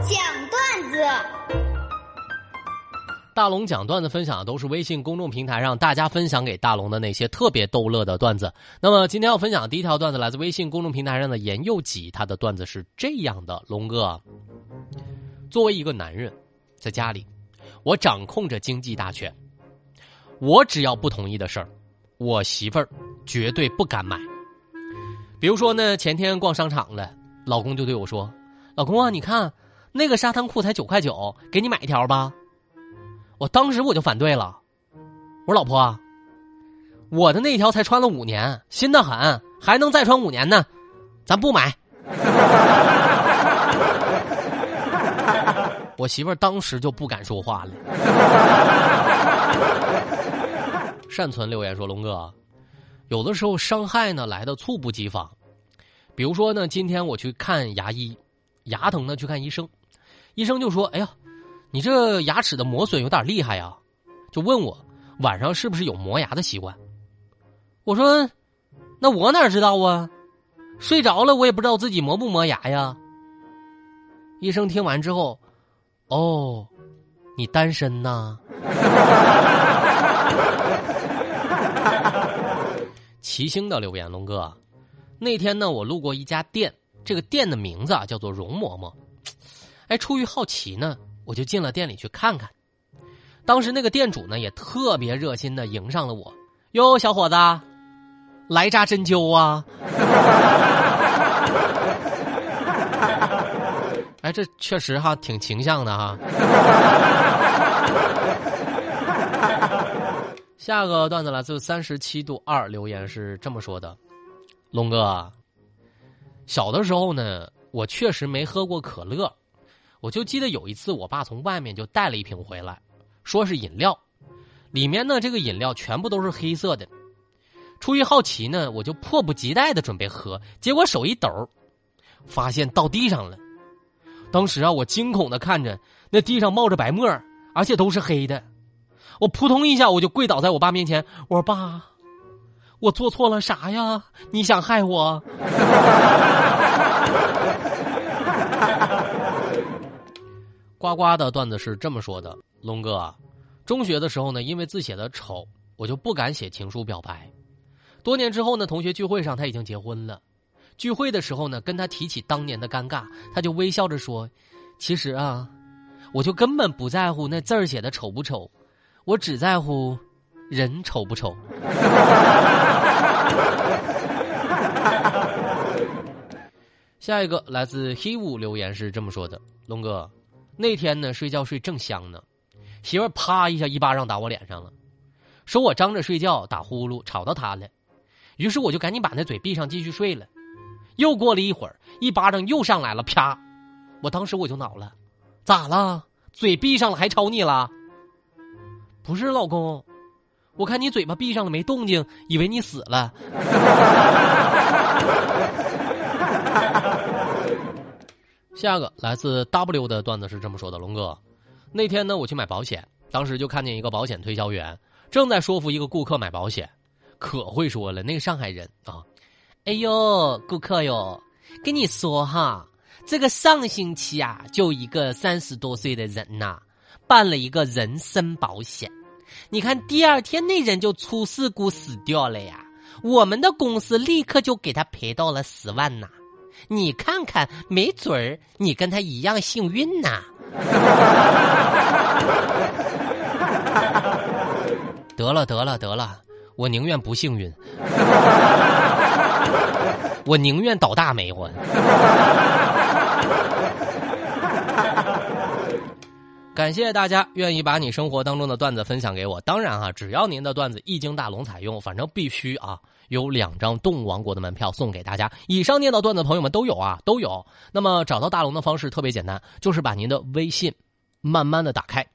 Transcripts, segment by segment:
讲段子。大龙讲段子分享的都是微信公众平台上大家分享给大龙的那些特别逗乐的段子。那么今天要分享的第一条段子来自微信公众平台上的严又己，他的段子是这样的：龙哥，作为一个男人，在家里，我掌控着经济大权，我只要不同意的事儿，我媳妇儿绝对不敢买。比如说呢，前天逛商场了，老公就对我说：“老公啊，你看那个沙滩裤才九块九，给你买一条吧。”我当时我就反对了，我说老婆，我的那条才穿了五年，新的很，还能再穿五年呢，咱不买。我媳妇儿当时就不敢说话了。善存留言说：“龙哥，有的时候伤害呢来的猝不及防，比如说呢，今天我去看牙医，牙疼呢去看医生，医生就说：‘哎呀。’”你这牙齿的磨损有点厉害呀，就问我晚上是不是有磨牙的习惯。我说，那我哪知道啊？睡着了我也不知道自己磨不磨牙呀。医生听完之后，哦，你单身呐？齐星的留言，龙哥，那天呢，我路过一家店，这个店的名字啊叫做容嬷嬷。哎，出于好奇呢。我就进了店里去看看，当时那个店主呢也特别热心的迎上了我，哟，小伙子，来扎针灸啊！哎，这确实哈挺形象的哈。下个段子来自三十七度二留言是这么说的：龙哥，小的时候呢，我确实没喝过可乐。我就记得有一次，我爸从外面就带了一瓶回来，说是饮料，里面呢这个饮料全部都是黑色的。出于好奇呢，我就迫不及待的准备喝，结果手一抖，发现倒地上了。当时啊，我惊恐的看着那地上冒着白沫而且都是黑的，我扑通一下我就跪倒在我爸面前，我说：“爸，我做错了啥呀？你想害我？” 呱呱的段子是这么说的：龙哥，中学的时候呢，因为字写的丑，我就不敢写情书表白。多年之后呢，同学聚会上他已经结婚了。聚会的时候呢，跟他提起当年的尴尬，他就微笑着说：“其实啊，我就根本不在乎那字儿写的丑不丑，我只在乎人丑不丑。”下一个来自黑五留言是这么说的：龙哥。那天呢，睡觉睡正香呢，媳妇啪一下一巴掌打我脸上了，说我张着睡觉打呼噜吵到她了，于是我就赶紧把那嘴闭上继续睡了。又过了一会儿，一巴掌又上来了，啪！我当时我就恼了，咋了？嘴闭上了还吵你了？不是老公，我看你嘴巴闭上了没动静，以为你死了。下个来自 W 的段子是这么说的：龙哥，那天呢我去买保险，当时就看见一个保险推销员正在说服一个顾客买保险，可会说了那个上海人啊！哎呦，顾客哟，跟你说哈，这个上星期啊，就一个三十多岁的人呐，办了一个人身保险，你看第二天那人就出事故死掉了呀，我们的公司立刻就给他赔到了十万呐。你看看，没准儿你跟他一样幸运呐！得了得了得了，我宁愿不幸运，我宁愿倒大霉活。感谢大家愿意把你生活当中的段子分享给我。当然哈，只要您的段子一经大龙采用，反正必须啊有两张动物王国的门票送给大家。以上念到段子朋友们都有啊，都有。那么找到大龙的方式特别简单，就是把您的微信慢慢的打开，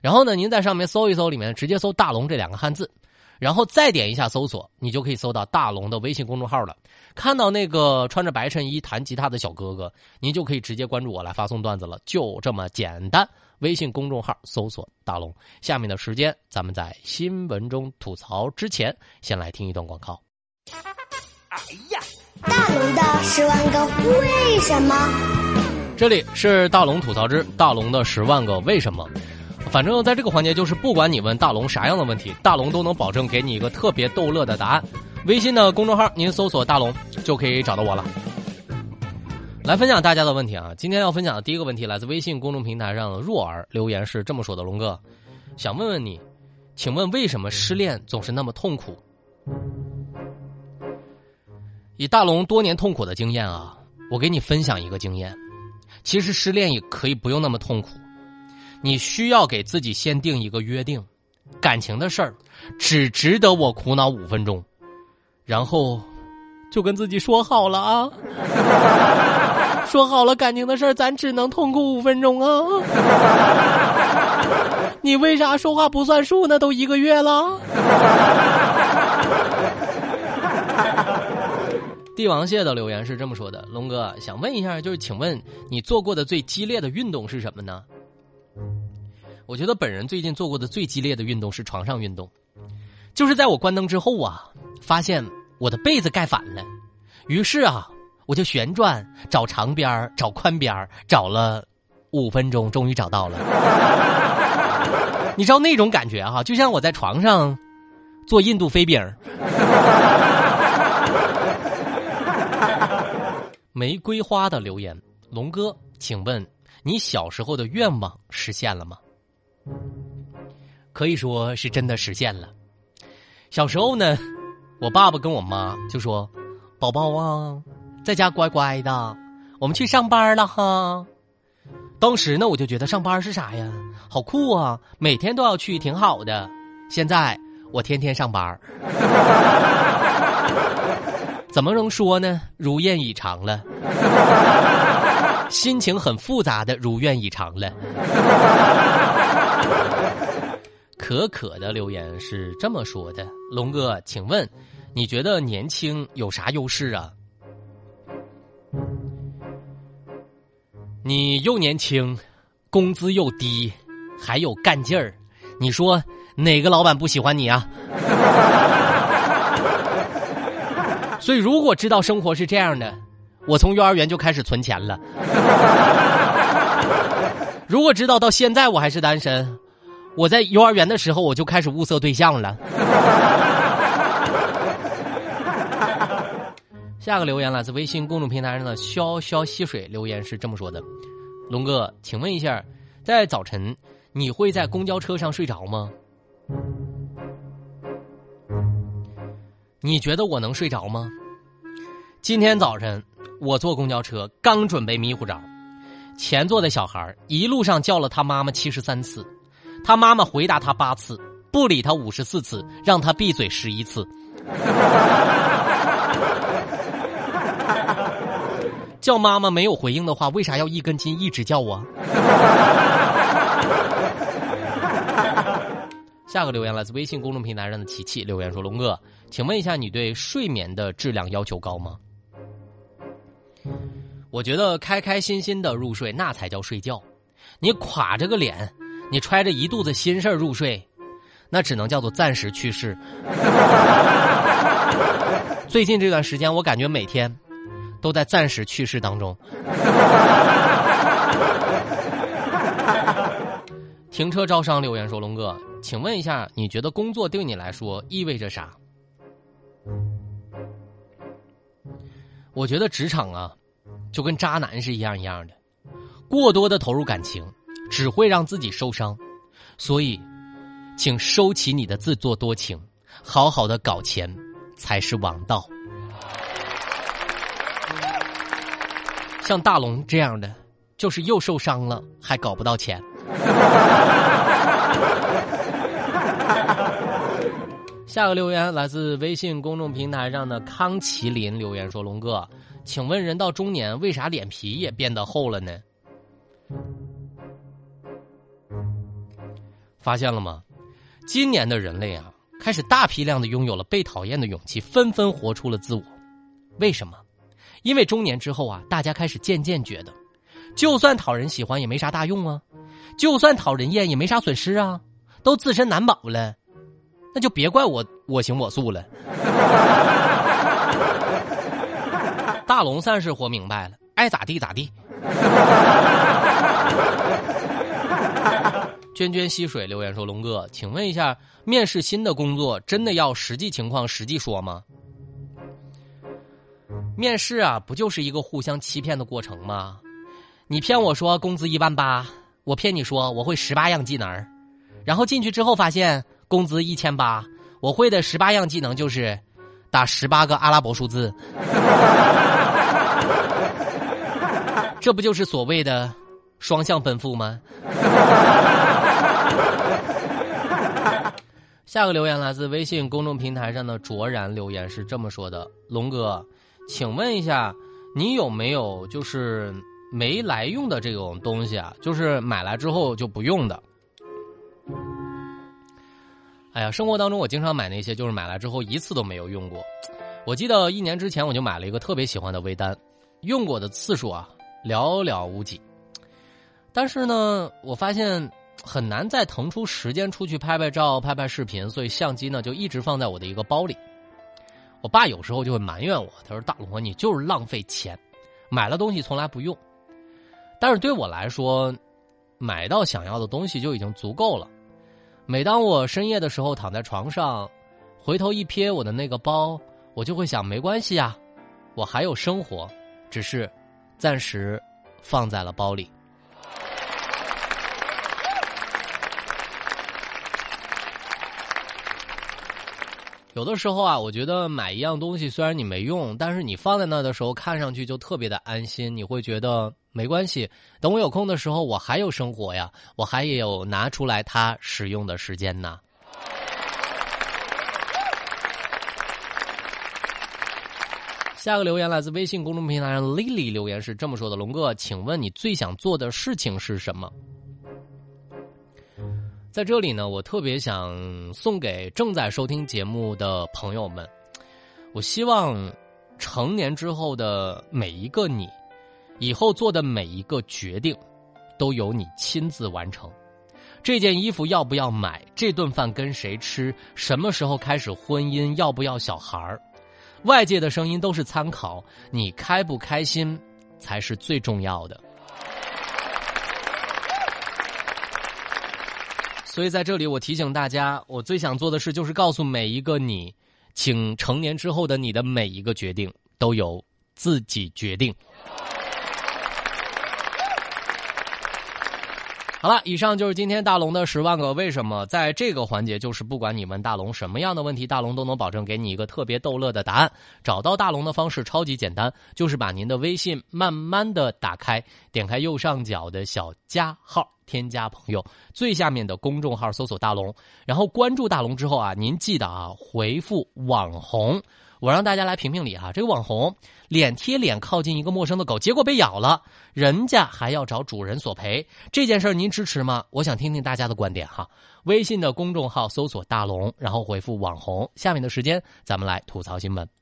然后呢，您在上面搜一搜，里面直接搜“大龙”这两个汉字，然后再点一下搜索，你就可以搜到大龙的微信公众号了。看到那个穿着白衬衣弹吉他的小哥哥，您就可以直接关注我来发送段子了，就这么简单。微信公众号搜索“大龙”。下面的时间，咱们在新闻中吐槽之前，先来听一段广告。哎呀，大龙的十万个为什么。这里是大龙吐槽之大龙的十万个为什么。反正在这个环节，就是不管你问大龙啥样的问题，大龙都能保证给你一个特别逗乐的答案。微信的公众号，您搜索“大龙”就可以找到我了。来分享大家的问题啊！今天要分享的第一个问题来自微信公众平台上的若儿留言是这么说的：“龙哥，想问问你，请问为什么失恋总是那么痛苦？”以大龙多年痛苦的经验啊，我给你分享一个经验：其实失恋也可以不用那么痛苦。你需要给自己先定一个约定，感情的事儿只值得我苦恼五分钟，然后就跟自己说好了啊，说好了感情的事儿咱只能痛哭五分钟啊。你为啥说话不算数呢？都一个月了。帝王蟹的留言是这么说的：龙哥想问一下，就是请问你做过的最激烈的运动是什么呢？我觉得本人最近做过的最激烈的运动是床上运动，就是在我关灯之后啊，发现我的被子盖反了，于是啊，我就旋转找长边找宽边找了五分钟，终于找到了。你知道那种感觉哈，就像我在床上做印度飞饼。玫瑰花的留言，龙哥，请问你小时候的愿望实现了吗？可以说是真的实现了。小时候呢，我爸爸跟我妈就说：“宝宝啊，在家乖乖的，我们去上班了哈。”当时呢，我就觉得上班是啥呀？好酷啊！每天都要去，挺好的。现在我天天上班，怎么能说呢？如愿以偿了，心情很复杂的如愿以偿了。可可的留言是这么说的：“龙哥，请问，你觉得年轻有啥优势啊？你又年轻，工资又低，还有干劲儿，你说哪个老板不喜欢你啊？” 所以，如果知道生活是这样的，我从幼儿园就开始存钱了。如果知道到现在我还是单身。我在幼儿园的时候，我就开始物色对象了。下个留言来自微信公众平台上的潇潇溪水留言是这么说的：“龙哥，请问一下，在早晨你会在公交车上睡着吗？你觉得我能睡着吗？今天早晨我坐公交车，刚准备迷糊着，前座的小孩一路上叫了他妈妈七十三次。”他妈妈回答他八次，不理他五十四次，让他闭嘴十一次。叫妈妈没有回应的话，为啥要一根筋一直叫我？下个留言来自微信公众平台上的琪琪留言说：“龙哥，请问一下，你对睡眠的质量要求高吗？”我觉得开开心心的入睡那才叫睡觉，你垮着个脸。你揣着一肚子心事儿入睡，那只能叫做暂时去世。最近这段时间，我感觉每天都在暂时去世当中。停车招商留言说：“龙哥，请问一下，你觉得工作对你来说意味着啥？”我觉得职场啊，就跟渣男是一样一样的，过多的投入感情。只会让自己受伤，所以，请收起你的自作多情，好好的搞钱才是王道。像大龙这样的，就是又受伤了还搞不到钱。下个留言来自微信公众平台上的康麒麟留言说：“龙哥，请问人到中年为啥脸皮也变得厚了呢？”发现了吗？今年的人类啊，开始大批量的拥有了被讨厌的勇气，纷纷活出了自我。为什么？因为中年之后啊大家开始渐渐觉得就算讨人喜欢也没啥大用啊就算讨人厌也没啥损失啊都自身难保了那就别怪我我行我素了。大龙算是活明白了爱咋地咋地。涓涓溪水留言说龙哥请问一下面试新的工作真的要实际情况实际说吗？面试啊，不就是一个互相欺骗的过程吗？你骗我说工资一万八，我骗你说我会十八样技能，然后进去之后发现工资一千八，我会的十八样技能就是打十八个阿拉伯数字，这不就是所谓的双向奔赴吗？” 下个留言来自微信公众平台上的卓然留言是这么说的：“龙哥，请问一下，你有没有就是没来用的这种东西啊？就是买来之后就不用的？”哎呀，生活当中我经常买那些就是买来之后一次都没有用过。我记得一年之前我就买了一个特别喜欢的微单，用过的次数啊寥寥无几。但是呢，我发现。很难再腾出时间出去拍拍照、拍拍视频，所以相机呢就一直放在我的一个包里。我爸有时候就会埋怨我，他说：“大龙啊，你就是浪费钱，买了东西从来不用。”但是对我来说，买到想要的东西就已经足够了。每当我深夜的时候躺在床上，回头一瞥我的那个包，我就会想：没关系啊，我还有生活，只是暂时放在了包里。有的时候啊，我觉得买一样东西虽然你没用，但是你放在那的时候，看上去就特别的安心。你会觉得没关系，等我有空的时候，我还有生活呀，我还有拿出来它使用的时间呢。下个留言来自微信公众平台上 Lily 留言是这么说的：“龙哥，请问你最想做的事情是什么？”在这里呢，我特别想送给正在收听节目的朋友们，我希望成年之后的每一个你，以后做的每一个决定，都由你亲自完成。这件衣服要不要买？这顿饭跟谁吃？什么时候开始婚姻？要不要小孩儿？外界的声音都是参考，你开不开心才是最重要的。所以在这里，我提醒大家，我最想做的事就是告诉每一个你，请成年之后的你的每一个决定都由自己决定。好了，以上就是今天大龙的十万个为什么。在这个环节，就是不管你问大龙什么样的问题，大龙都能保证给你一个特别逗乐的答案。找到大龙的方式超级简单，就是把您的微信慢慢的打开，点开右上角的小加号，添加朋友，最下面的公众号搜索大龙，然后关注大龙之后啊，您记得啊回复网红。我让大家来评评理哈，这个网红脸贴脸靠近一个陌生的狗，结果被咬了，人家还要找主人索赔，这件事您支持吗？我想听听大家的观点哈。微信的公众号搜索大龙，然后回复网红，下面的时间咱们来吐槽新闻。